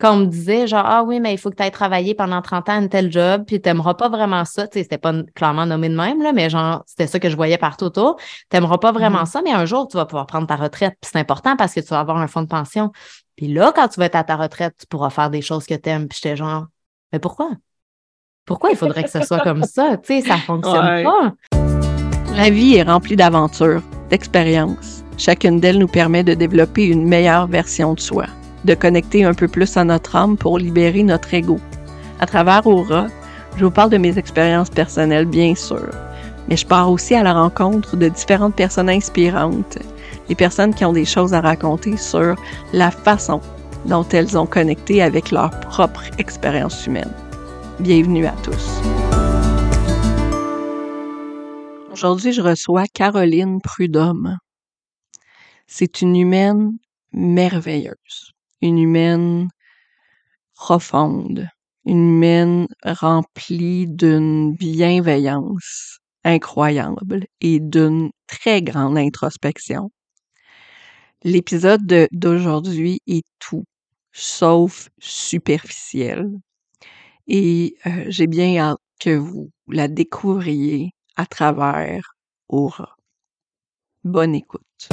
quand on me disait genre Ah oui, mais il faut que tu ailles travailler pendant 30 ans à un tel job, puis tu n'aimeras pas vraiment ça. Tu sais, c'était pas clairement nommé de même, là, mais genre, c'était ça que je voyais partout autour. Tu n'aimeras pas vraiment mm-hmm. ça, mais un jour, tu vas pouvoir prendre ta retraite. Puis c'est important parce que tu vas avoir un fonds de pension. Puis là, quand tu vas être à ta retraite, tu pourras faire des choses que tu aimes. Puis j'étais genre Mais pourquoi? Pourquoi il faudrait que ce soit comme ça? Tu sais, ça fonctionne pas. La vie est remplie d'aventures, d'expériences. Chacune d'elles nous permet de développer une meilleure version de soi de connecter un peu plus à notre âme pour libérer notre ego. À travers Aura, je vous parle de mes expériences personnelles, bien sûr, mais je pars aussi à la rencontre de différentes personnes inspirantes, des personnes qui ont des choses à raconter sur la façon dont elles ont connecté avec leur propre expérience humaine. Bienvenue à tous. Aujourd'hui, je reçois Caroline Prudhomme. C'est une humaine merveilleuse une humaine profonde, une humaine remplie d'une bienveillance incroyable et d'une très grande introspection. L'épisode d'aujourd'hui est tout sauf superficiel et euh, j'ai bien hâte que vous la découvriez à travers Aura. Bonne écoute.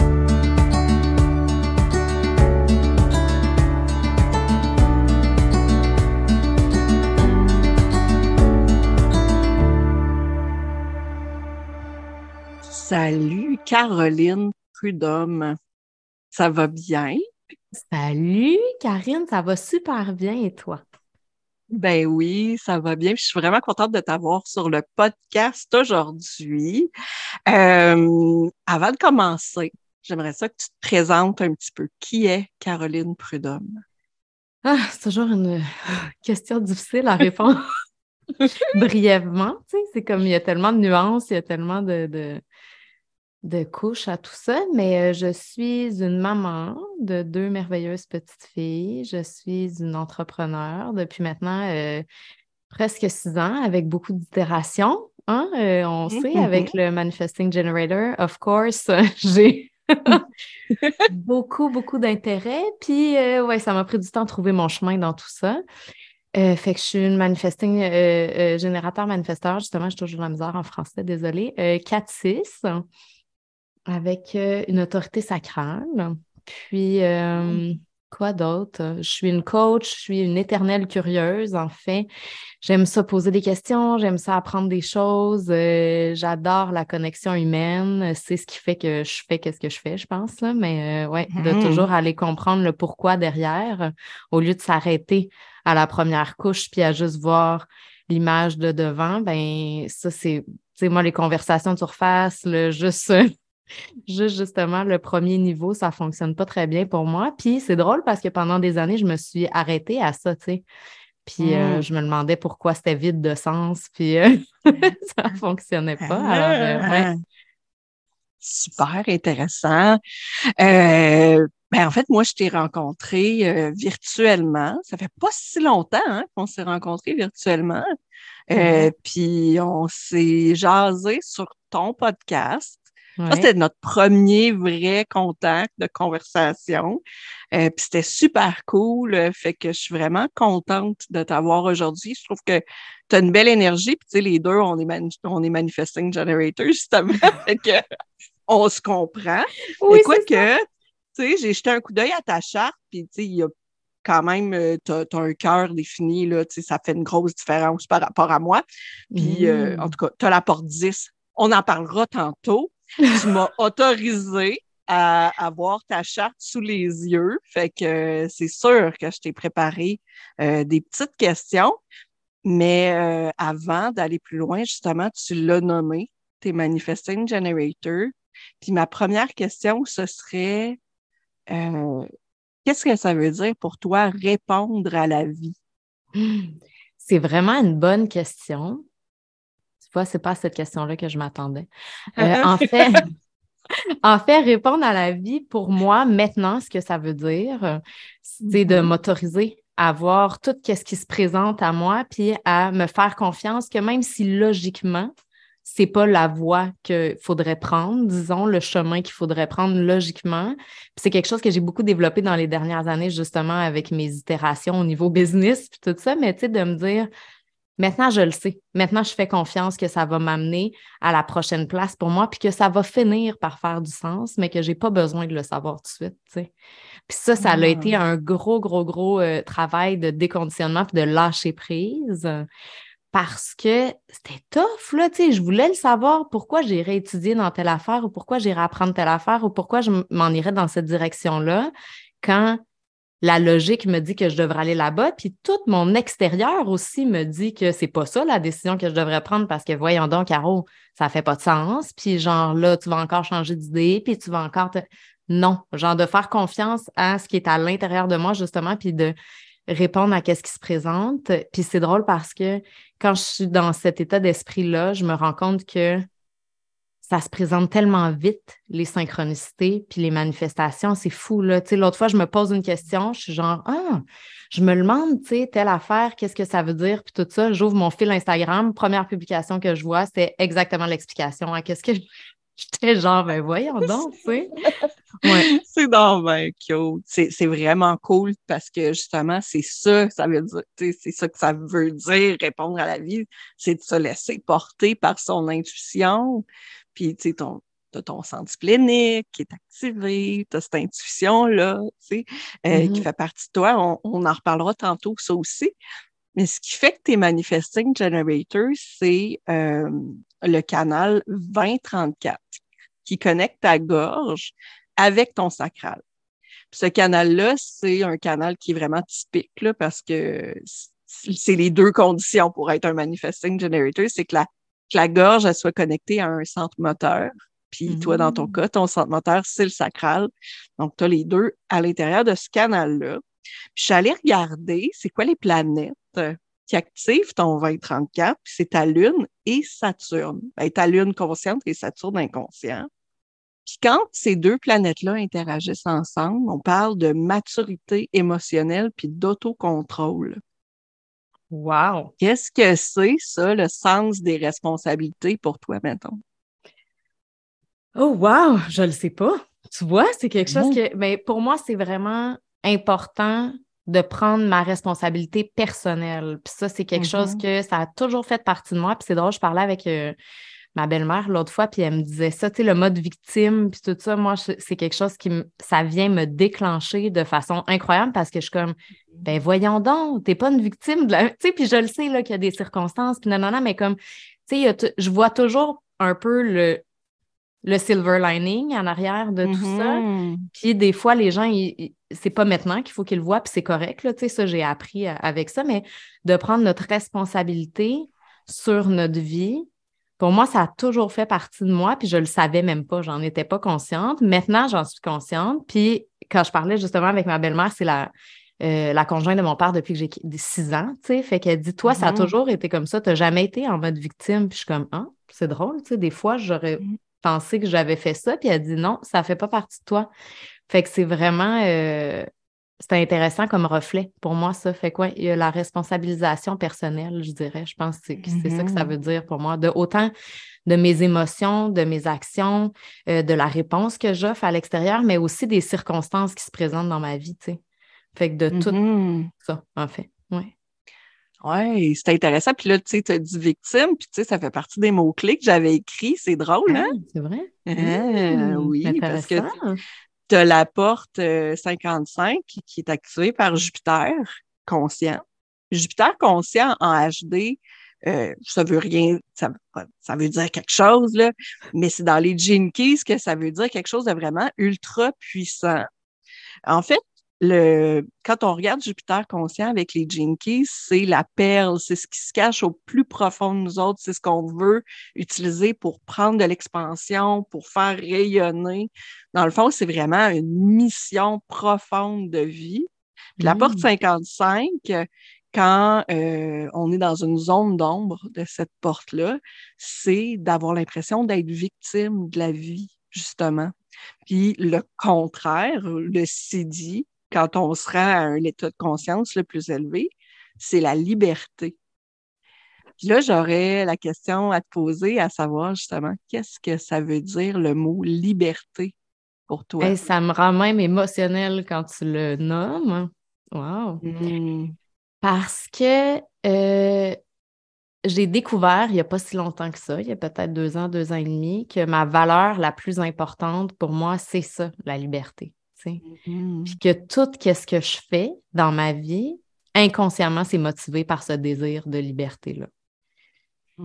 Salut Caroline Prudhomme. Ça va bien? Salut Karine, ça va super bien et toi? Ben oui, ça va bien. Je suis vraiment contente de t'avoir sur le podcast aujourd'hui. Euh, avant de commencer, j'aimerais ça que tu te présentes un petit peu. Qui est Caroline Prudhomme? Ah, c'est toujours une question difficile à répondre brièvement. c'est comme il y a tellement de nuances, il y a tellement de, de couche à tout ça, mais euh, je suis une maman de deux merveilleuses petites filles. Je suis une entrepreneur depuis maintenant euh, presque six ans avec beaucoup d'itérations. Hein? Euh, on mmh, sait, avec le Manifesting Generator, of course, j'ai beaucoup, beaucoup d'intérêt. Puis, ouais, ça m'a pris du temps de trouver mon chemin dans tout ça. fait que je suis une manifesting, générateur manifesteur, justement, j'ai toujours la misère en français, désolée. 4-6 avec euh, une autorité sacrale. Puis, euh, quoi d'autre? Je suis une coach, je suis une éternelle curieuse, en fait. J'aime ça poser des questions, j'aime ça apprendre des choses. Euh, j'adore la connexion humaine. C'est ce qui fait que je fais qu'est-ce que je fais, je pense. Là. Mais ouais, de mmh. toujours aller comprendre le pourquoi derrière, au lieu de s'arrêter à la première couche puis à juste voir l'image de devant, ben ça, c'est, tu moi, les conversations de surface, le juste Juste justement, le premier niveau, ça fonctionne pas très bien pour moi. Puis c'est drôle parce que pendant des années, je me suis arrêtée à ça, tu sais. Puis euh, mmh. je me demandais pourquoi c'était vide de sens, puis euh, ça fonctionnait pas. Alors, euh, Super intéressant. ben, en fait, moi, je t'ai rencontré virtuellement. Ça fait pas si longtemps hein, qu'on s'est rencontrés virtuellement. Mmh puis on s'est jasé sur ton podcast. C'était notre premier vrai contact de conversation. Euh, puis c'était super cool. Euh, fait que je suis vraiment contente de t'avoir aujourd'hui. Je trouve que tu as une belle énergie. Puis tu sais, les deux, on est, on est manifesting generators, justement. fait que on se comprend. Oui, quoi que, tu sais, j'ai jeté un coup d'œil à ta charte, puis tu sais, il y a quand même, euh, tu as, un cœur défini, là, ça fait une grosse différence par rapport à moi. Puis, en mmh. tout cas, tu as la porte 10. On en parlera tantôt tu m'as autorisé à avoir ta charte sous les yeux. Fait que c'est sûr que je t'ai préparé euh, des petites questions. Mais euh, avant d'aller plus loin, justement, tu l'as nommé, tes Manifesting Generator. Puis ma première question, ce serait euh, qu'est-ce que ça veut dire pour toi répondre à la vie? C'est vraiment une bonne question. Vois, c'est pas cette question-là que je m'attendais. Euh, en fait, en fait, répondre à la vie, pour moi, maintenant, ce que ça veut dire, c'est de mm-hmm. m'autoriser à voir tout ce qui se présente à moi, puis à me faire confiance que même si logiquement, c'est pas la voie qu'il faudrait prendre, disons, le chemin qu'il faudrait prendre logiquement. c'est quelque chose que j'ai beaucoup développé dans les dernières années, justement, avec mes itérations au niveau business, puis tout ça, mais tu sais, de me dire, maintenant, je le sais. Maintenant, je fais confiance que ça va m'amener à la prochaine place pour moi, puis que ça va finir par faire du sens, mais que j'ai pas besoin de le savoir tout de suite. Puis ça, ça a été ah. un gros, gros, gros euh, travail de déconditionnement puis de lâcher prise parce que c'était tough, là, tu sais, je voulais le savoir pourquoi j'irais étudier dans telle affaire ou pourquoi j'irais apprendre telle affaire ou pourquoi je m'en irais dans cette direction-là quand la logique me dit que je devrais aller là-bas, puis tout mon extérieur aussi me dit que c'est pas ça la décision que je devrais prendre parce que voyons donc, Caro, ça fait pas de sens, puis genre là, tu vas encore changer d'idée, puis tu vas encore te... Non, genre de faire confiance à ce qui est à l'intérieur de moi, justement, puis de répondre à ce qui se présente. Puis c'est drôle parce que quand je suis dans cet état d'esprit-là, je me rends compte que ça se présente tellement vite, les synchronicités, puis les manifestations, c'est fou, là. Tu sais, l'autre fois, je me pose une question, je suis genre, ah, je me demande, tu sais, telle affaire, qu'est-ce que ça veut dire, puis tout ça. J'ouvre mon fil Instagram, première publication que je vois, c'est exactement l'explication à qu'est-ce que J'étais genre, ben voyons donc, tu sais. Ouais. C'est donc ben cute. C'est vraiment cool parce que justement, c'est ça, ça veut dire, c'est ça que ça veut dire, répondre à la vie, c'est de se laisser porter par son intuition. Puis, tu sais, ton, as ton sens plénique qui est activé, tu as cette intuition-là, tu sais, euh, qui mm-hmm. fait partie de toi. On, on, en reparlera tantôt, ça aussi. Mais ce qui fait que tu es manifesting generator, c'est euh, le canal 2034 qui connecte ta gorge avec ton sacral. ce canal-là, c'est un canal qui est vraiment typique là, parce que c'est les deux conditions pour être un manifesting generator, c'est que la, que la gorge elle soit connectée à un centre moteur. Puis toi, dans ton mmh. cas, ton centre moteur, c'est le sacral. Donc, tu as les deux à l'intérieur de ce canal-là. Puis je suis allée regarder, c'est quoi les planètes qui activent ton 2034, puis c'est ta Lune et Saturne. Ben, ta Lune consciente et Saturne inconscient. Puis quand ces deux planètes-là interagissent ensemble, on parle de maturité émotionnelle puis d'autocontrôle. Wow! Qu'est-ce que c'est, ça, le sens des responsabilités pour toi, mettons? Oh, wow! Je le sais pas. Tu vois, c'est quelque chose que. Mais pour moi, c'est vraiment important de prendre ma responsabilité personnelle. Puis ça, c'est quelque chose mm-hmm. que ça a toujours fait partie de moi. Puis c'est drôle, je parlais avec euh, ma belle-mère l'autre fois, puis elle me disait ça, tu sais, le mode victime, puis tout ça, moi, c'est quelque chose qui, ça vient me déclencher de façon incroyable parce que je suis comme, ben voyons donc, t'es pas une victime de la... Tu sais, puis je le sais, là, qu'il y a des circonstances, puis non, non, non, mais comme, tu sais, je vois toujours un peu le, le silver lining en arrière de tout ça. Mm-hmm. Puis des fois, les gens, c'est pas maintenant qu'il faut qu'ils le voient, puis c'est correct, là, tu sais, ça, j'ai appris avec ça, mais de prendre notre responsabilité sur notre vie, pour moi, ça a toujours fait partie de moi, puis je le savais même pas, j'en étais pas consciente. Maintenant, j'en suis consciente. Puis quand je parlais justement avec ma belle-mère, c'est la, euh, la conjointe de mon père depuis que j'ai six ans, tu sais. Fait qu'elle dit, toi, ça a mm-hmm. toujours été comme ça, tu n'as jamais été en mode victime. Puis je suis comme, ah, c'est drôle, tu sais, des fois, j'aurais mm-hmm pensé que j'avais fait ça, puis elle dit non, ça fait pas partie de toi. Fait que c'est vraiment euh, c'est intéressant comme reflet pour moi, ça. Fait quoi? Il y a la responsabilisation personnelle, je dirais. Je pense que c'est ça que ça mm-hmm. veut dire pour moi. De autant de mes émotions, de mes actions, euh, de la réponse que j'offre à l'extérieur, mais aussi des circonstances qui se présentent dans ma vie, tu sais. Fait que de tout mm-hmm. ça, en fait. Ouais. Oui, c'était intéressant. Puis là, tu sais, tu as dit victime, puis tu sais, ça fait partie des mots-clés que j'avais écrits. C'est drôle, hein? Ah, c'est vrai? Ah, oui, parce que tu la porte 55 euh, qui est activée par Jupiter conscient. Jupiter conscient en HD, euh, ça veut rien, ça, ça, veut dire quelque chose, là, mais c'est dans les Gene Keys que ça veut dire quelque chose de vraiment ultra puissant. En fait, le, quand on regarde Jupiter conscient avec les Jinkies, c'est la perle, c'est ce qui se cache au plus profond de nous autres, c'est ce qu'on veut utiliser pour prendre de l'expansion, pour faire rayonner. Dans le fond, c'est vraiment une mission profonde de vie. la porte 55, mmh. quand euh, on est dans une zone d'ombre de cette porte-là, c'est d'avoir l'impression d'être victime de la vie, justement. Puis le contraire, le CD, quand on sera à un état de conscience le plus élevé, c'est la liberté. Puis là, j'aurais la question à te poser, à savoir justement, qu'est-ce que ça veut dire le mot liberté pour toi? ça me rend même émotionnel quand tu le nommes. Wow! Hmm. Parce que euh, j'ai découvert il n'y a pas si longtemps que ça, il y a peut-être deux ans, deux ans et demi, que ma valeur la plus importante pour moi, c'est ça, la liberté. Mm-hmm. Puis que tout ce que je fais dans ma vie, inconsciemment, c'est motivé par ce désir de liberté-là.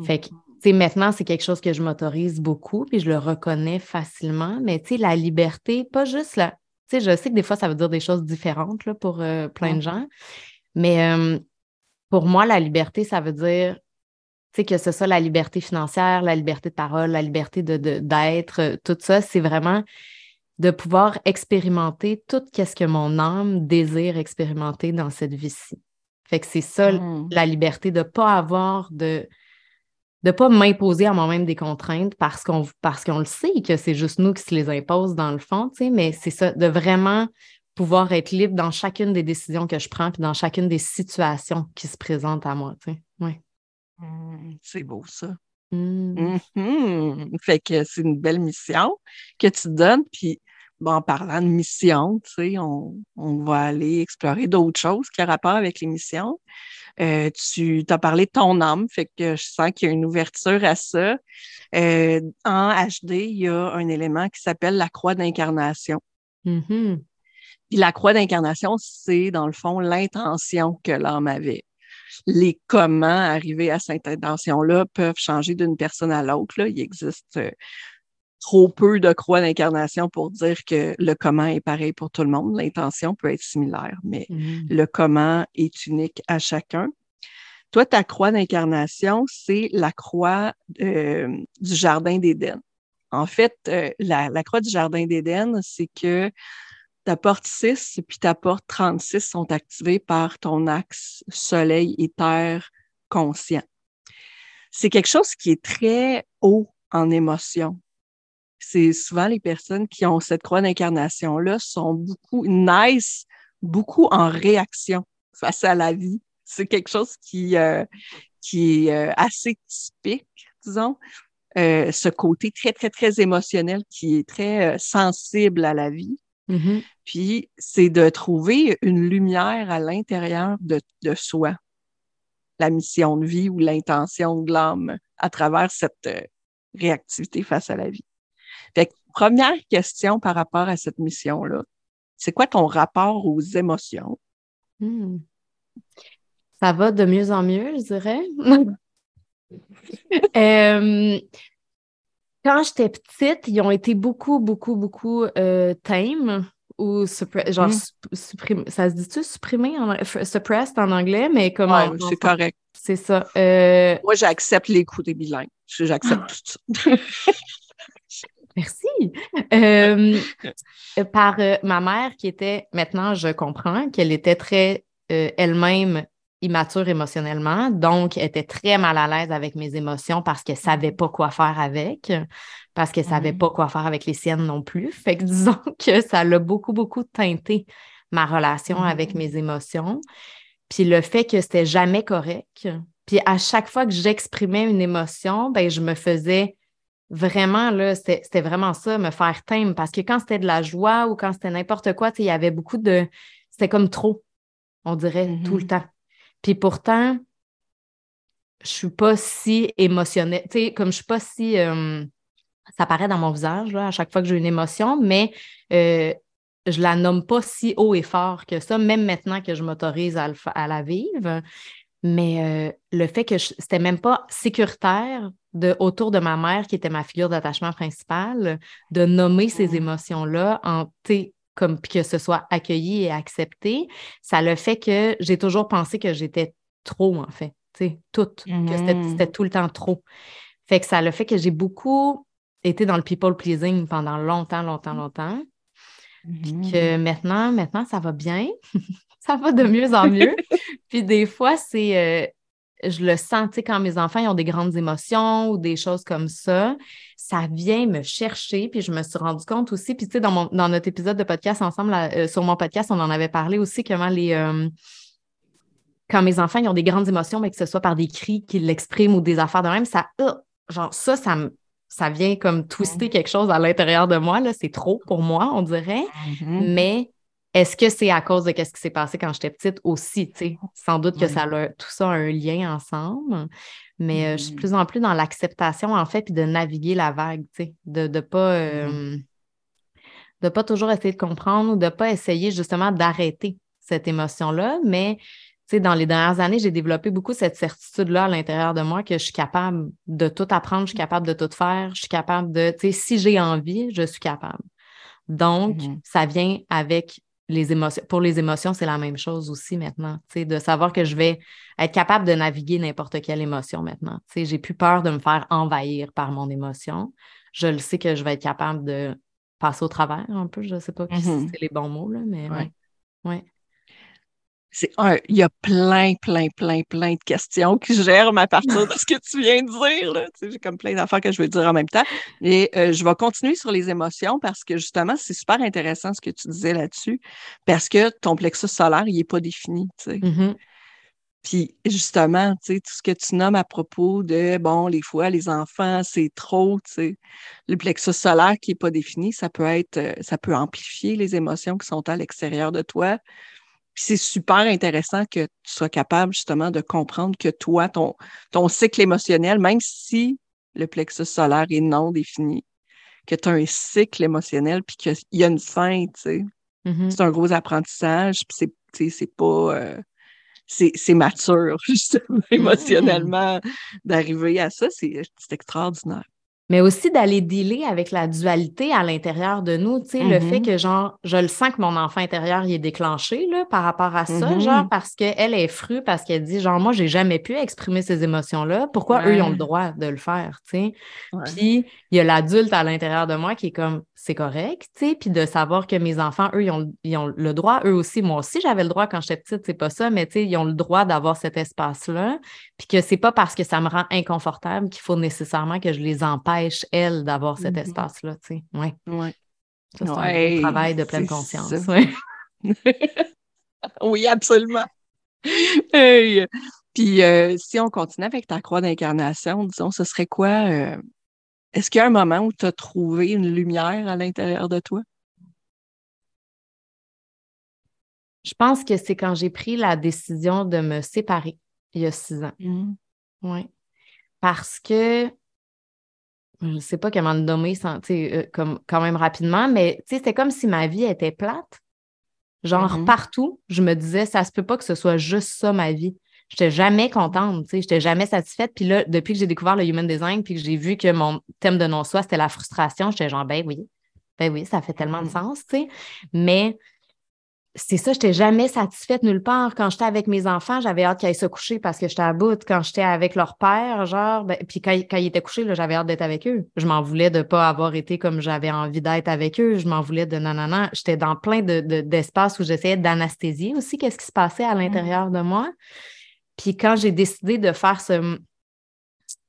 Fait que, mm-hmm. tu maintenant, c'est quelque chose que je m'autorise beaucoup, puis je le reconnais facilement, mais tu sais, la liberté, pas juste la. Tu sais, je sais que des fois, ça veut dire des choses différentes là, pour euh, plein de gens, mais euh, pour moi, la liberté, ça veut dire sais, que ce soit la liberté financière, la liberté de parole, la liberté de, d'être, euh, tout ça, c'est vraiment de pouvoir expérimenter tout ce que mon âme désire expérimenter dans cette vie-ci. Fait que c'est ça, mmh. la liberté de ne pas avoir de de pas m'imposer à moi-même des contraintes parce qu'on parce qu'on le sait que c'est juste nous qui se les impose dans le fond, tu sais, mais c'est ça, de vraiment pouvoir être libre dans chacune des décisions que je prends puis dans chacune des situations qui se présentent à moi, tu sais. Ouais. Mmh, c'est beau ça. Mmh. Mmh fait que c'est une belle mission que tu donnes. Puis, en parlant de mission, tu sais, on, va aller explorer d'autres choses qui ont rapport avec les missions. Euh, tu as parlé de ton âme, fait que je sens qu'il y a une ouverture à ça. Euh, en HD, il y a un élément qui s'appelle la croix d'incarnation. Puis la croix d'incarnation, c'est dans le fond l'intention que l'âme avait les comment arriver à cette intention-là peuvent changer d'une personne à l'autre. Il existe euh, trop peu de croix d'incarnation pour dire que le comment est pareil pour tout le monde. L'intention peut être similaire, mais mmh. le comment est unique à chacun. Toi, ta croix d'incarnation, c'est la croix euh, du Jardin d'Éden. En fait, euh, la, la, croix du Jardin d'Éden, c'est que ta porte 6 puis ta porte 36 sont activées par ton axe Soleil et Terre conscient. C'est quelque chose qui est très haut en émotion. C'est souvent les personnes qui ont cette croix d'incarnation-là sont beaucoup, nice, beaucoup en réaction face à la vie. C'est quelque chose qui, euh, qui est euh, assez typique, disons. Euh, ce côté très, très, très émotionnel qui est très sensible à la vie. Mm-hmm. Puis, c'est de trouver une lumière à l'intérieur de, soi, la mission de vie ou l'intention de l'âme à travers cette euh, réactivité face à la vie. Fait première question par rapport à cette mission-là, c'est quoi ton rapport aux émotions? Hmm. Ça va de mieux en mieux, je dirais. Euh, quand j'étais petite, ils ont été beaucoup, beaucoup, beaucoup euh, tame ou genre mm. ça se dit-tu supprimer en suppressed en anglais, mais comment c'est correct. C'est ça. Euh, Moi, j'accepte les coups des bilingues. J'accepte tout ça. Merci. Euh, par ma mère qui était, maintenant je comprends qu'elle était très elle-même immature émotionnellement, donc elle était très mal à l'aise avec mes émotions parce qu'elle ne savait pas quoi faire avec, parce qu'elle ne savait mmh. pas quoi faire avec les siennes non plus. Fait que disons que ça l'a beaucoup, beaucoup teinté ma relation avec mmh. mes émotions. Puis le fait que c'était jamais correct. Puis à chaque fois que j'exprimais une émotion, ben je me faisais vraiment, là, c'était vraiment ça, me faire teindre. Parce que quand c'était de la joie ou quand c'était n'importe quoi, il y avait beaucoup de. C'était comme trop, on dirait, tout le temps. Puis pourtant, je suis pas si émotionnelle, tu sais, comme je suis pas si... Euh, ça paraît dans mon visage, là, à chaque fois que j'ai une émotion, mais euh, je la nomme pas si haut et fort que ça, même maintenant que je m'autorise à, à, la vivre. Mais euh, le fait que c'était même pas sécuritaire de, autour de ma mère, qui était ma figure d'attachement principale, de nommer ces émotions-là en, comme que ce soit accueilli et accepté, ça le fait que j'ai toujours pensé que j'étais trop, en fait. Tu sais, tout, que c'était tout le temps trop. Fait que ça le fait que j'ai beaucoup été dans le people pleasing pendant longtemps, longtemps, longtemps. Puis que mmh. maintenant, maintenant, ça va bien. ça va de mieux en mieux. Puis des fois, c'est. Euh, je le sens, tu sais, quand mes enfants ont des grandes émotions ou des choses comme ça, ça vient me chercher. Puis je me suis rendu compte aussi, puis tu sais, dans, dans notre épisode de podcast ensemble, euh, sur mon podcast, on en avait parlé aussi comment les. Euh, quand mes enfants ils ont des grandes émotions, mais que ce soit par des cris qu'ils l'expriment ou des affaires de même, ça, genre, ça, ça ça vient comme twister quelque chose à l'intérieur de moi. Là. C'est trop pour moi, on dirait. Mm-hmm. Mais est-ce que c'est à cause de ce qui s'est passé quand j'étais petite aussi? Sans doute que ça tout ça a un lien ensemble. Mais euh, je suis de mm-hmm. plus en plus dans l'acceptation, en fait, puis de naviguer la vague, de ne pas, euh, de pas toujours essayer de comprendre ou de ne pas essayer justement d'arrêter cette émotion-là, mais dans les dernières années, j'ai développé beaucoup cette certitude-là à l'intérieur de moi que je suis capable de tout apprendre, je suis capable de tout faire, je suis capable de, tu sais, si j'ai envie, je suis capable. Donc, mm-hmm. ça vient avec les émotions. Pour les émotions, c'est la même chose aussi maintenant, tu sais, de savoir que je vais être capable de naviguer n'importe quelle émotion maintenant. J'ai plus peur de me faire envahir par mon émotion. Je le sais que je vais être capable de passer au travers un peu. Je ne sais pas si mm-hmm. c'est les bons mots, là, mais ouais. ouais un, il y a plein, plein, plein, plein de questions qui germent à partir de ce que tu viens de dire. J'ai comme plein d'affaires que je veux dire en même temps. Et euh, je vais continuer sur les émotions parce que justement, c'est super intéressant ce que tu disais là-dessus, parce que ton plexus solaire, il n'est pas défini. Mm-hmm. Puis justement, tu sais, tout ce que tu nommes à propos de, bon, les fois, les enfants, c'est trop, tu sais. Le plexus solaire qui n'est pas défini, ça peut être, euh, ça peut amplifier les émotions qui sont à l'extérieur de toi c'est super intéressant que tu sois capable justement de comprendre que toi, ton, ton cycle émotionnel, même si le plexus solaire est non défini, que tu as un cycle émotionnel puis qu'il y a une fin, tu sais. Mm-hmm. C'est un gros apprentissage, puis c'est, c'est pas... Euh, c'est, mature, justement, mm-hmm. émotionnellement, d'arriver à ça. C'est, c'est extraordinaire mais aussi d'aller dealer avec la dualité à l'intérieur de nous, tu sais, le fait mm-hmm. que, genre, je le sens que mon enfant intérieur, il est déclenché, là, par rapport à ça, mm-hmm. genre, parce qu'elle est frue, parce qu'elle dit, genre, moi, j'ai jamais pu exprimer ces émotions-là, pourquoi eux, ils ont le droit de le faire, tu sais? Puis, il y a l'adulte à l'intérieur de moi qui est comme, c'est correct, tu sais, puis de savoir que mes enfants, eux, ils ont, ils ont, le droit, eux aussi, moi aussi, j'avais le droit quand j'étais petite, c'est pas ça, mais tu sais, ils ont le droit d'avoir cet espace-là, puis que c'est pas parce que ça me rend inconfortable qu'il faut nécessairement que je les empêche, elles, d'avoir cet mm-hmm. espace-là, tu sais, ouais. Ouais. Ça, c'est un travail de pleine conscience, oui, absolument. Puis, euh, si on continue avec ta croix d'incarnation, disons, ce serait quoi... Euh, est-ce qu'il y a un moment où tu as trouvé une lumière à l'intérieur de toi? Je pense que c'est quand j'ai pris la décision de me séparer il y a six ans. Mmh. Oui. Parce que je ne sais pas comment le nommer euh, comme, quand même rapidement, mais c'était comme si ma vie était plate. Genre mmh partout, je me disais, ça se peut pas que ce soit juste ça ma vie. Je n'étais jamais contente, sais, j'étais jamais satisfaite. Puis là, depuis que j'ai découvert le human design, puis que j'ai vu que mon thème de non-soi, c'était la frustration, j'étais genre, ben oui, ben oui, ça fait tellement de mm. sens, tu sais. Mais c'est ça, je n'étais jamais satisfaite nulle part. Quand j'étais avec mes enfants, j'avais hâte qu'ils aillent se coucher parce que j'étais à bout. Quand j'étais avec leur père, genre, ben, puis quand, ils étaient couchés, j'avais hâte d'être avec eux. Je m'en voulais de ne pas avoir été comme j'avais envie d'être avec eux. Je m'en voulais de nanana. J'étais dans plein d'espaces de, où j'essayais d'anesthésier aussi qu'est-ce qui se passait à mm. l'intérieur de moi. Puis quand j'ai décidé de faire ce.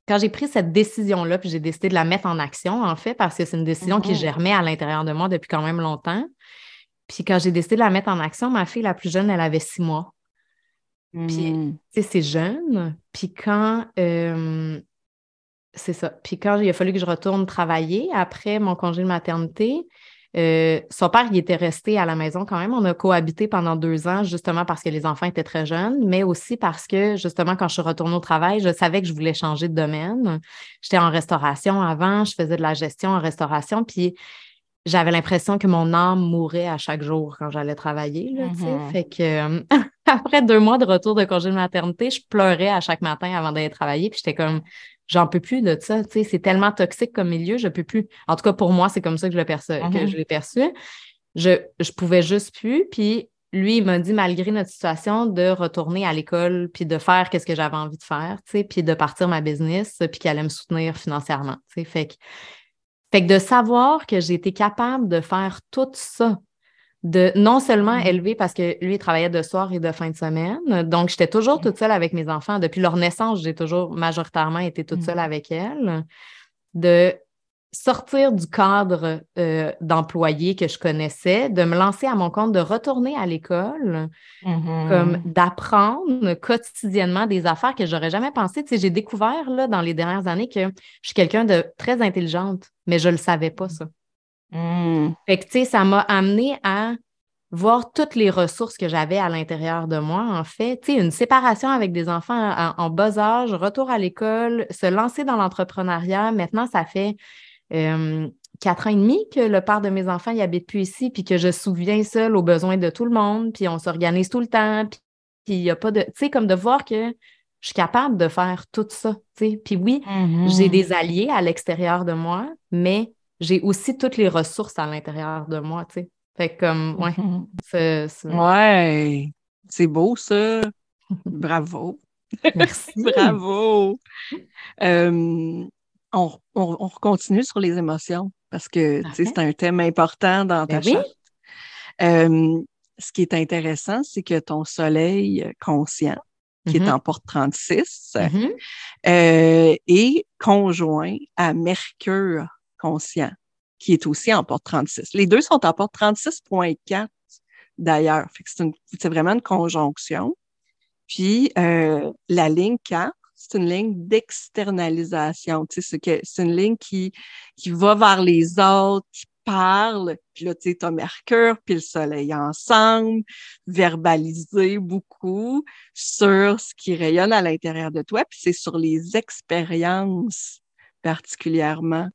Quand j'ai pris cette décision-là, puis j'ai décidé de la mettre en action, en fait, parce que c'est une décision qui mm-hmm. germait à l'intérieur de moi depuis quand même longtemps. Puis quand j'ai décidé de la mettre en action, ma fille la plus jeune, elle avait six mois. Puis, mm. tu sais, c'est jeune. Puis quand. Euh, c'est ça. Puis quand il a fallu que je retourne travailler après mon congé de maternité, euh, son père, il était resté à la maison quand même. On a cohabité pendant deux ans, justement parce que les enfants étaient très jeunes, mais aussi parce que, justement, quand je suis retournée au travail, je savais que je voulais changer de domaine. J'étais en restauration avant, je faisais de la gestion en restauration, puis j'avais l'impression que mon âme mourait à chaque jour quand j'allais travailler. Là, mm-hmm. Fait que euh, après deux mois de retour de congé de maternité, je pleurais à chaque matin avant d'aller travailler. Puis j'étais comme j'en peux plus de ça. C'est tellement toxique comme milieu, je peux plus. En tout cas, pour moi, c'est comme ça que je le perçois, que mm-hmm. je l'ai perçu. Je, je pouvais juste plus. Puis lui, il m'a dit, malgré notre situation, de retourner à l'école, puis de faire qu'est-ce que j'avais envie de faire, puis de partir ma business, puis qu'il allait me soutenir financièrement. Fait que, fait que de savoir que j'ai été capable de faire tout ça, de non seulement mm-hmm. élever parce que lui, il travaillait de soir et de fin de semaine. Donc, j'étais toujours toute seule avec mes enfants. Depuis leur naissance, j'ai toujours majoritairement été toute seule mm-hmm. avec elle. De sortir du cadre euh, d'employé que je connaissais, de me lancer à mon compte, de retourner à l'école, Mm-hmm. comme d'apprendre quotidiennement des affaires que j'aurais jamais pensé. Tu sais, j'ai découvert là, dans les dernières années que je suis quelqu'un de très intelligente, mais je le savais pas, ça. Mm. Fait que, tu sais, ça m'a amené à voir toutes les ressources que j'avais à l'intérieur de moi, en fait. Tu sais, une séparation avec des enfants en, en bas âge, retour à l'école, se lancer dans l'entrepreneuriat. Maintenant, ça fait euh, quatre ans et demi que le père de mes enfants, il habite plus ici, puis que je souviens seul aux besoins de tout le monde, puis on s'organise tout le temps, puis il n'y a pas de... Tu sais, comme de voir que je suis capable de faire tout ça, tu sais. Puis oui, Mm-hmm. j'ai des alliés à l'extérieur de moi, mais j'ai aussi toutes les ressources à l'intérieur de moi, tu sais. Fait que comme, ouais, Mhm. c'est... c'est- Ouais, c'est beau ça. Bravo. Merci. Bravo. Euh, on, on, on continue sur les émotions parce que c'est un thème important dans ta Ben oui. charte. Euh, ce qui est intéressant, c'est que ton soleil conscient, qui est Mhm. en porte 36, Mhm. euh, est conjoint à Mercure conscient, qui est aussi en porte 36. Les deux sont en porte 36.4 d'ailleurs. C'est vraiment une conjonction. Puis euh, la ligne 4, c'est une ligne d'externalisation. C'est une ligne qui, qui va vers les autres, qui parle. Puis là, tu sais, t'as Mercure puis le Soleil ensemble, verbaliser beaucoup sur ce qui rayonne à l'intérieur de toi. Puis c'est sur les expériences particulièrement.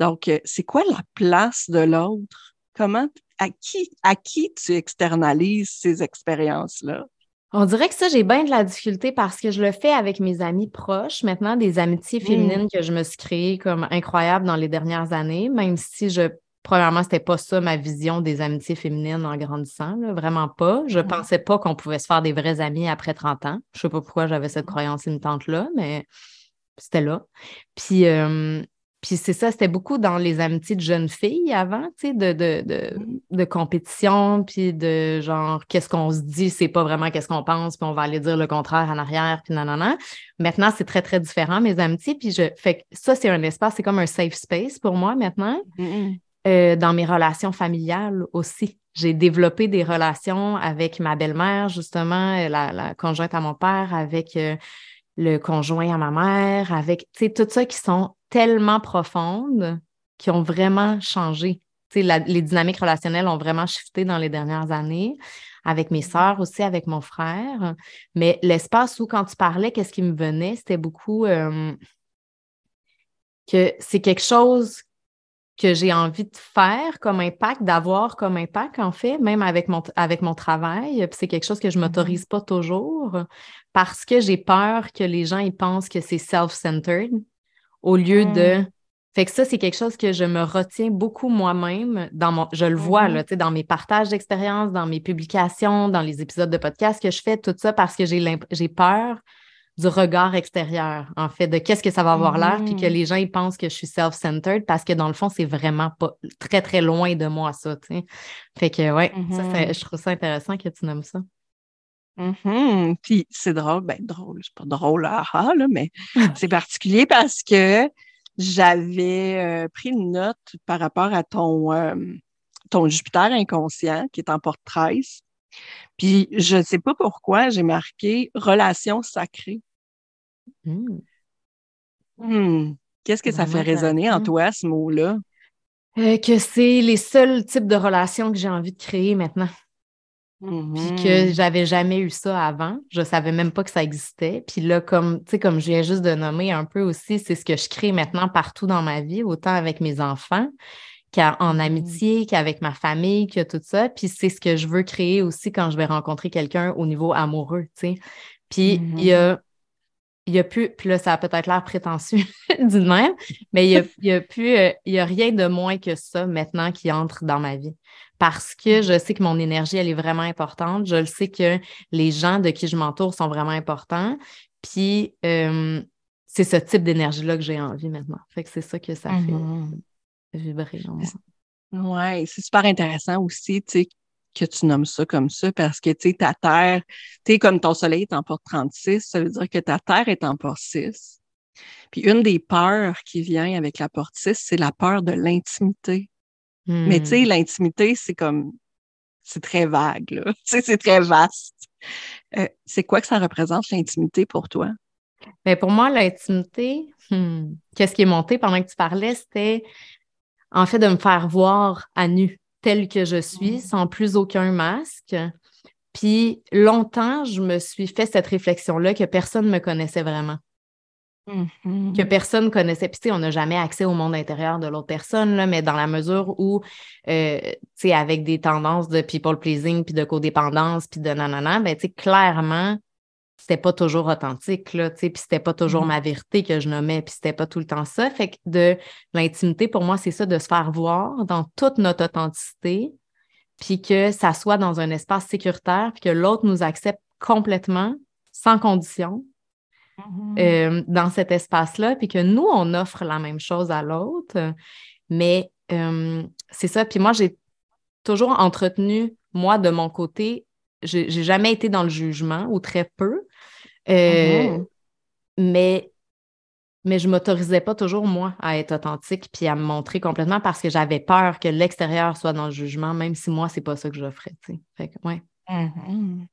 Donc, euh, c'est quoi la place de l'autre? Comment, à qui, à qui tu externalises ces expériences-là? On dirait que ça, j'ai bien de la difficulté parce que je le fais avec mes amis proches. Maintenant, des amitiés Mm. féminines que je me suis créées comme incroyables dans les dernières années, même si je, premièrement, c'était pas ça ma vision des amitiés féminines en grandissant, là, vraiment pas. Je pensais pas qu'on pouvait se faire des vrais amis après 30 ans. Je sais pas pourquoi j'avais cette croyance limitante-là, mais c'était là. Puis, euh, puis c'est ça, c'était beaucoup dans les amitiés de jeunes filles avant, tu sais, de, de, de, de compétition, puis de genre, qu'est-ce qu'on se dit, c'est pas vraiment qu'est-ce qu'on pense, puis on va aller dire le contraire en arrière, puis nanana. Maintenant, c'est très, très différent, mes amitiés, puis je, fait que ça, c'est un espace, c'est comme un safe space pour moi maintenant, Mm, euh, dans mes relations familiales aussi. J'ai développé des relations avec ma belle-mère, justement, euh, la, la conjointe à mon père, avec euh, le conjoint à ma mère, avec, tu sais, tout ça qui sont tellement profondes, qui ont vraiment changé. La- les dynamiques relationnelles ont vraiment shifté dans les dernières années, avec mes sœurs aussi, avec mon frère. Mais l'espace où, quand tu parlais, qu'est-ce qui me venait, c'était beaucoup euh, que c'est quelque chose que j'ai envie de faire comme impact, d'avoir comme impact, en fait, même avec mon, avec mon travail. Puis c'est quelque chose que je ne m'autorise pas toujours parce que j'ai peur que les gens ils pensent que c'est self-centered au lieu Mm. de. Fait que ça, c'est quelque chose que je me retiens beaucoup moi-même dans mon. Je le vois, Mhm. là, tu sais, dans mes partages d'expériences, dans mes publications, dans les épisodes de podcast que je fais, tout ça parce que j'ai peur du regard extérieur, en fait, de qu'est-ce que ça va avoir l'air, puis que Mhm. les gens ils pensent que je suis self-centered parce que dans le fond, c'est vraiment pas très, très loin de moi, ça, tu sais. Fait que, ouais, ça, Mhm. c'est- je trouve ça intéressant que tu nommes ça. Mhm. Puis c'est drôle, ben drôle, c'est pas drôle, ah, ah, là, mais c'est particulier parce que j'avais euh, pris une note par rapport à ton, euh, ton Jupiter inconscient qui est en porte 13. Puis je ne sais pas pourquoi j'ai marqué relation sacrée. Hmm. Hmm. Qu'est-ce que ça fait résonner en toi, ce mot-là? Euh, que c'est les seuls types de relations que j'ai envie de créer maintenant. Puis que j'avais jamais eu ça avant. Je savais même pas que ça existait. Puis là, comme, tu sais, comme je viens juste de nommer un peu aussi, c'est ce que je crée maintenant partout dans ma vie, autant avec mes enfants qu'en Mhm. amitié, qu'avec ma famille, que tout ça. Puis c'est ce que je veux créer aussi quand je vais rencontrer quelqu'un au niveau amoureux, tu sais. Puis il y a il y a plus, puis là, ça a peut-être l'air prétentieux d'une même, mais il y a, y a plus, euh, il y a rien de moins que ça maintenant qui entre dans ma vie. Parce que je sais que mon énergie, elle est vraiment importante. Je le sais que les gens de qui je m'entoure sont vraiment importants. Puis, euh, c'est ce type d'énergie-là que j'ai envie maintenant. Fait que c'est ça que ça Mhm. fait vibrer en moi. Ouais, c'est super intéressant aussi, tu sais, que tu nommes ça comme ça, parce que, tu sais, ta Terre, tu sais, comme ton Soleil est en porte 36, ça veut dire que ta Terre est en porte 6. Puis une des peurs qui vient avec la porte 6, c'est la peur de l'intimité. Mais tu sais, hmm. l'intimité, c'est comme, c'est très vague, là. Tu sais, c'est très vaste. Euh, c'est quoi que ça représente, l'intimité, pour toi? Bien, pour moi, l'intimité, hmm, qu'est-ce qui est monté pendant que tu parlais, c'était en fait de me faire voir à nu, tel que je suis, hmm. sans plus aucun masque. Puis longtemps, je me suis fait cette réflexion-là que personne ne me connaissait vraiment. Mm-hmm. Que personne connaissait. Puis, tu sais, on n'a jamais accès au monde intérieur de l'autre personne, là, mais dans la mesure où, euh, tu sais, avec des tendances de people pleasing, puis de codépendance, puis de nanana, ben, tu sais, clairement, c'était pas toujours authentique, là, tu sais, puis c'était pas toujours mm-hmm. ma vérité que je nommais, puis c'était pas tout le temps ça. Fait que de l'intimité, pour moi, c'est ça, de se faire voir dans toute notre authenticité, puis que ça soit dans un espace sécuritaire, puis que l'autre nous accepte complètement, sans condition, Mm-hmm. Euh, dans cet espace-là, puis que nous, on offre la même chose à l'autre. Mais euh, c'est ça. Puis moi, j'ai toujours entretenu, moi, de mon côté, j'ai jamais été dans le jugement, ou très peu. Euh, mm-hmm. Mais mais je m'autorisais pas toujours, moi, à être authentique puis à me montrer complètement parce que j'avais peur que l'extérieur soit dans le jugement, même si moi, c'est pas ça que j'offrais, Fait que, ouais. Mm-hmm.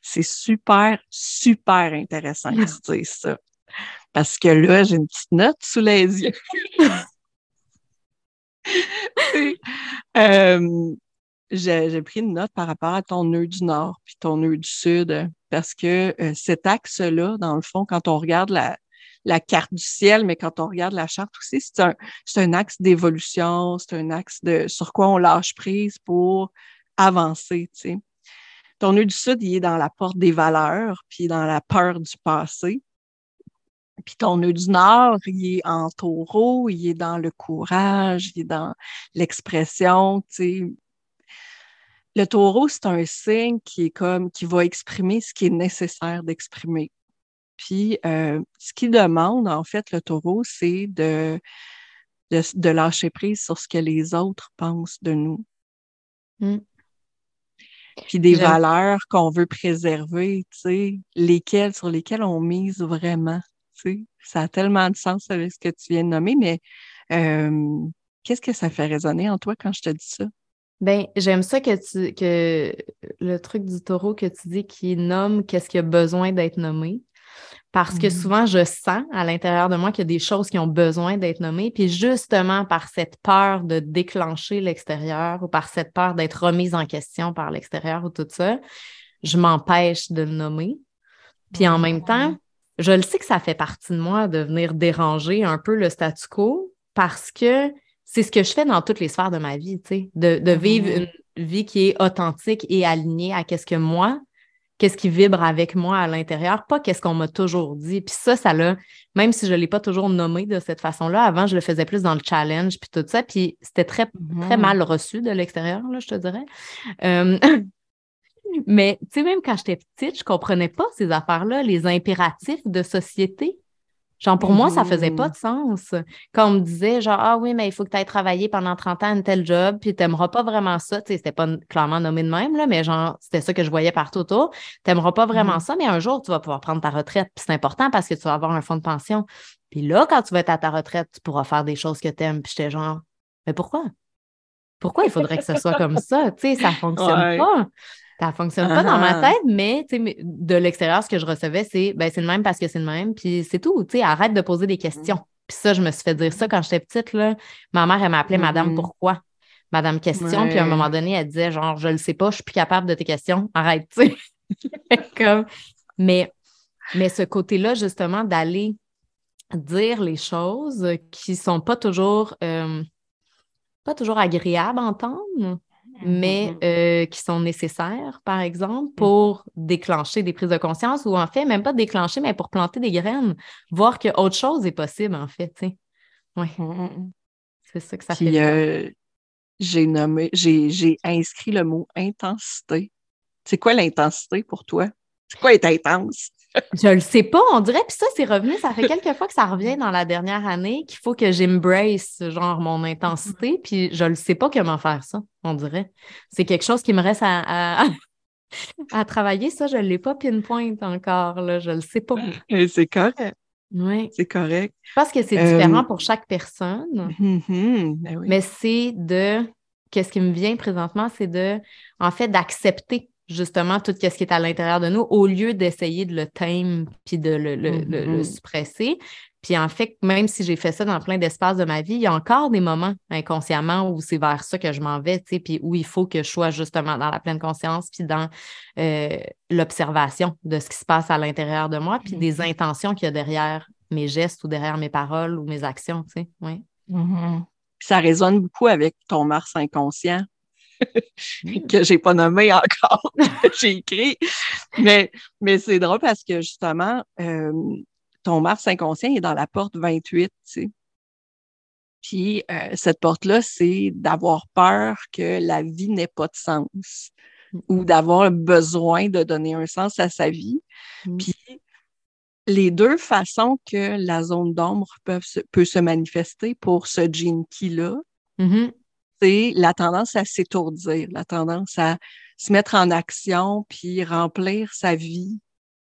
C'est super, super intéressant que tu dises ça. Parce que là, j'ai une petite note sous les yeux. Euh, j'ai pris une note par rapport à ton nœud du nord puis ton nœud du sud, parce que euh, cet axe-là, dans le fond, quand on regarde la, carte du ciel, mais quand on regarde la charte aussi, c'est un, axe d'évolution, c'est un axe de sur quoi on lâche prise pour avancer, tu sais. Ton nœud du sud, il est dans la porte des valeurs, puis dans la peur du passé. Puis ton nœud du nord, il est en taureau, il est dans le courage, il est dans l'expression, tu Le taureau, c'est un signe qui est comme, qui va exprimer ce qui est nécessaire d'exprimer. Puis, euh, ce qu'il demande, en fait, le taureau, c'est de, de, lâcher prise sur ce que les autres pensent de nous. Mm puis des valeurs qu'on veut préserver, tu sais, lesquelles, sur lesquelles on mise vraiment, tu sais. Ça a tellement de sens avec ce que tu viens de nommer, mais euh, qu'est-ce que ça fait résonner en toi quand je te dis ça? Ben, j'aime ça que tu que le truc du taureau que tu dis qui nomme qu'est-ce qui a besoin d'être nommé parce que mmh. souvent, je sens à l'intérieur de moi qu'il y a des choses qui ont besoin d'être nommées. Puis justement, par cette peur de déclencher l'extérieur ou par cette peur d'être remise en question par l'extérieur ou tout ça, je m'empêche de le nommer. Puis en même temps, je le sais que ça fait partie de moi de venir déranger un peu le statu quo parce que c'est ce que je fais dans toutes les sphères de ma vie, tu sais, de, de vivre mmh. une vie qui est authentique et alignée à ce que moi, qu'est-ce qui vibre avec moi à l'intérieur, pas qu'est-ce qu'on m'a toujours dit. Puis ça, ça l'a, même si je ne l'ai pas toujours nommé de cette façon-là, avant, je le faisais plus dans le challenge, puis tout ça, puis c'était très, très mhm. mal reçu de l'extérieur, là, je te dirais. Euh, mais, tu sais, même quand j'étais petite, je ne comprenais pas ces affaires-là, les impératifs de société. Genre, pour moi, ça faisait pas mmh. de sens. Quand on me disait, genre, ah oui, mais il faut que tu ailles travailler pendant 30 ans à un tel job, puis tu n'aimeras pas vraiment ça. Tu sais, c'était pas clairement nommé de même, là, mais genre, c'était ça que je voyais partout autour. Tu n'aimeras pas vraiment mmh. ça, mais un jour, tu vas pouvoir prendre ta retraite. Puis c'est important parce que tu vas avoir un fonds de pension. Puis là, quand tu vas être à ta retraite, tu pourras faire des choses que tu aimes. Puis j'étais genre, mais pourquoi? Pourquoi il faudrait que ce soit comme ça? Tu sais, ça fonctionne pas. Ça fonctionne pas dans ma ah. tête, mais de l'extérieur, ce que je recevais, c'est ben, c'est le même parce que c'est le même, puis c'est tout. Arrête de poser des questions. Mm. Puis ça, je me suis fait dire ça quand j'étais petite. Là. Ma mère, elle m'appelait Madame mm-hmm. Pourquoi? Madame Question. Puis à un moment donné, elle disait genre, je le sais pas, je suis plus capable de tes questions. Arrête, tu sais. Comme... Mais, mais ce côté-là, justement, d'aller dire les choses qui sont pas toujours, euh, pas toujours agréables à entendre, mais mm-hmm. euh, qui sont nécessaires, par exemple, mm-hmm. pour déclencher des prises de conscience ou en fait, même pas déclencher, mais pour planter des graines, voir qu'autre chose est possible, en fait. Oui. Mm-hmm. C'est ça que ça fait. Euh, j'ai nommé, j'ai inscrit le mot intensité. C'est quoi l'intensité pour toi? C'est quoi être intense? Je le sais pas, on dirait. Puis ça, c'est revenu. Ça fait quelques fois que ça revient dans la dernière année qu'il faut que j'embrace, genre, mon intensité. Mm-hmm. Puis je le sais pas comment faire ça, on dirait. C'est quelque chose qui me reste à, à, travailler. Ça, je l'ai pas pinpoint encore, là. Je le sais pas. Et c'est correct. Oui. C'est correct. Je pense que c'est différent pour chaque personne, Mhm, ben oui. mais c'est de. Qu'est-ce qui me vient présentement, c'est de, en fait, d'accepter justement tout ce qui est à l'intérieur de nous au lieu d'essayer de le tamer puis de le, le- Mhm. suppresser. Puis en fait, même si j'ai fait ça dans plein d'espaces de ma vie, il y a encore des moments inconsciemment où c'est vers ça que je m'en vais, tu sais, puis où il faut que je sois justement dans la pleine conscience, puis dans euh, l'observation de ce qui se passe à l'intérieur de moi, puis des intentions qu'il y a derrière mes gestes ou derrière mes paroles ou mes actions, tu sais. Oui. Mhm. Puis Ça résonne beaucoup avec ton Mars inconscient que j'ai pas nommé encore, que j'ai écrit. Mais, mais c'est drôle parce que justement, euh, ton Mars inconscient est dans la porte 28, tu sais. Puis euh, cette porte-là, c'est d'avoir peur que la vie n'ait pas de sens ou d'avoir besoin de donner un sens à sa vie. Mm. Puis les deux façons que la zone d'ombre se- peut se manifester pour ce gene key-là, Mhm. C'est la tendance à s'étourdir, la tendance à se mettre en action puis remplir sa vie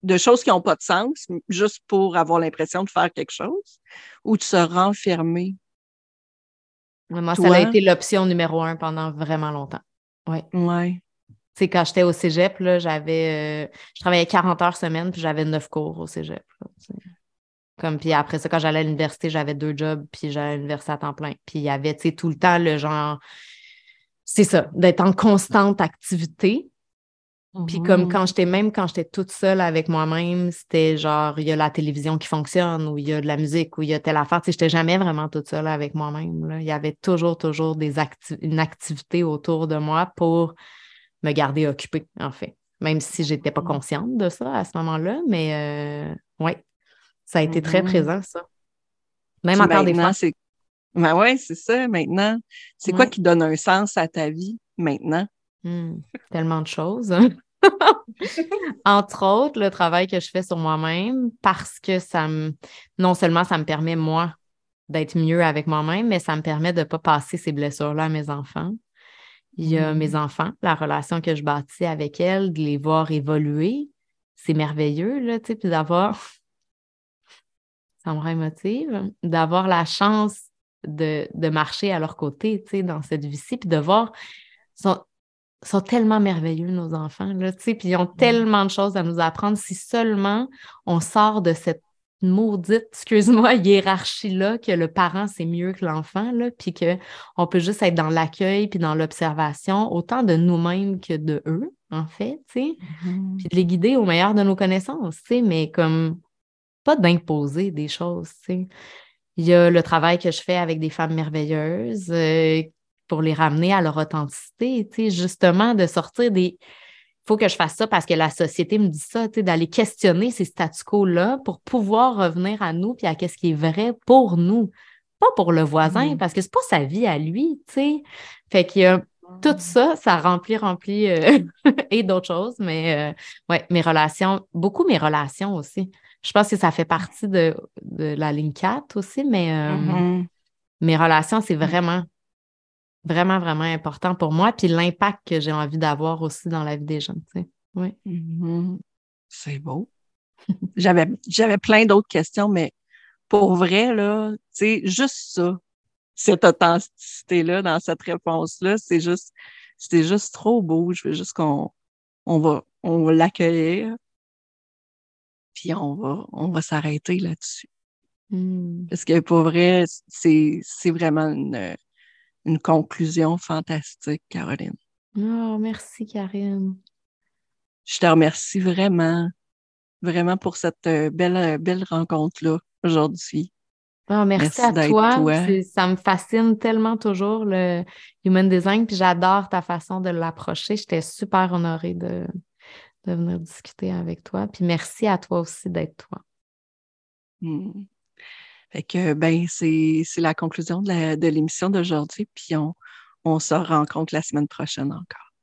de choses qui n'ont pas de sens, juste pour avoir l'impression de faire quelque chose, ou de se renfermer. Moi, ça a été l'option numéro un pendant vraiment longtemps. Oui. Ouais. Tu sais, quand j'étais au cégep, là, j'avais. euh, je travaillais 40 heures semaine, puis j'avais 9 cours au cégep. là. Comme, puis après ça, quand j'allais à l'université, j'avais deux jobs, puis j'allais à l'université à temps plein. Puis il y avait, tu sais, tout le temps le genre. C'est ça, d'être en constante activité. Puis comme Mhm. quand j'étais, même quand j'étais toute seule avec moi-même, c'était genre, il y a la télévision qui fonctionne, ou il y a de la musique, ou il y a telle affaire. Tu sais, j'étais jamais vraiment toute seule avec moi-même. Il y avait toujours, toujours des acti- une activité autour de moi pour me garder occupée, en fait. Même si j'étais pas Mhm. consciente de ça à ce moment-là, mais oui, ça a été très Mhm. présent, ça. Même Puis encore des fois. c'est ben ouais, c'est ça, maintenant. C'est quoi qui donne un sens à ta vie maintenant? Hmm, tellement de choses. Entre autres, le travail que je fais sur moi-même, parce que ça me, non seulement ça me permet, moi, d'être mieux avec moi-même, mais ça me permet de ne pas passer ces blessures-là à mes enfants. Il y a mes enfants, la relation que je bâtis avec elles, de les voir évoluer, c'est merveilleux, là, tu sais, puis d'avoir, ça me rend émotive, d'avoir la chance de, de marcher à leur côté, tu sais, dans cette vie-ci, puis de voir, sont, sont tellement merveilleux, nos enfants, là, tu sais, puis ils ont tellement de choses à nous apprendre. Si seulement on sort de cette maudite, excuse-moi, hiérarchie-là, que le parent, c'est mieux que l'enfant, là, puis qu'on peut juste être dans l'accueil puis dans l'observation, autant de nous-mêmes que de eux, en fait, tu sais, puis de les guider au meilleur de nos connaissances, tu sais, mais comme pas d'imposer des choses. Il y a le travail que je fais avec des femmes merveilleuses euh, pour les ramener à leur authenticité, justement de sortir des... Il faut que je fasse ça parce que la société me dit ça, d'aller questionner ces statu quo-là pour pouvoir revenir à nous puis à qu'est-ce qui est vrai pour nous, pas pour le voisin, Mhm. parce que c'est pas sa vie à lui, tu sais. Fait qu'il y a tout ça, ça remplit, remplit euh, et d'autres choses, mais euh, ouais, mes relations, beaucoup mes relations aussi. Je pense que ça fait partie de, de la ligne 4 aussi, mais euh, Mhm. mes relations, c'est vraiment, vraiment, vraiment important pour moi. Puis l'impact que j'ai envie d'avoir aussi dans la vie des gens, tu sais. Oui. Mhm. C'est beau. J'avais, j'avais plein d'autres questions, mais pour vrai, là, tu sais, juste ça, cette authenticité-là dans cette réponse-là, c'est juste, c'est juste trop beau. Je veux juste qu'on on va, on va l'accueillir, puis on va, on va s'arrêter là-dessus. Mm. Parce que pour vrai, c'est, c'est vraiment une, une conclusion fantastique, Caroline. Oh, merci, Karine. Je te remercie vraiment, vraiment pour cette euh, belle, euh, belle rencontre-là aujourd'hui. Oh, merci, Merci à d'être toi. toi. Ça me fascine tellement toujours le human design, puis j'adore ta façon de l'approcher. J'étais super honorée de, de venir discuter avec toi. Puis merci à toi aussi d'être toi. Hmm. Fait que, ben, c'est, la conclusion de l'émission d'aujourd'hui, puis on, on se rencontre la semaine prochaine encore.